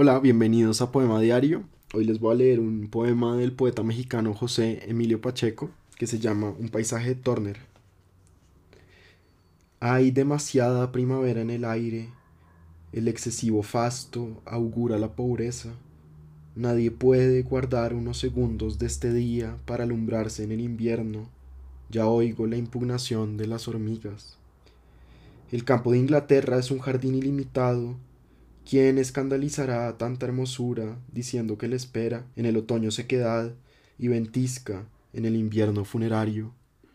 Hola, bienvenidos a Poema Diario. Hoy les voy a leer un poema del poeta mexicano José Emilio Pacheco que se llama Un paisaje Turner. Hay demasiada primavera en el aire, el excesivo fasto augura la pobreza. Nadie puede guardar unos segundos de este día para alumbrarse en el invierno. Ya oigo la impugnación de las hormigas. El campo de Inglaterra es un jardín ilimitado ¿Quién escandalizará tanta hermosura diciendo que le espera en el otoño sequedad y ventisca en el invierno funerario?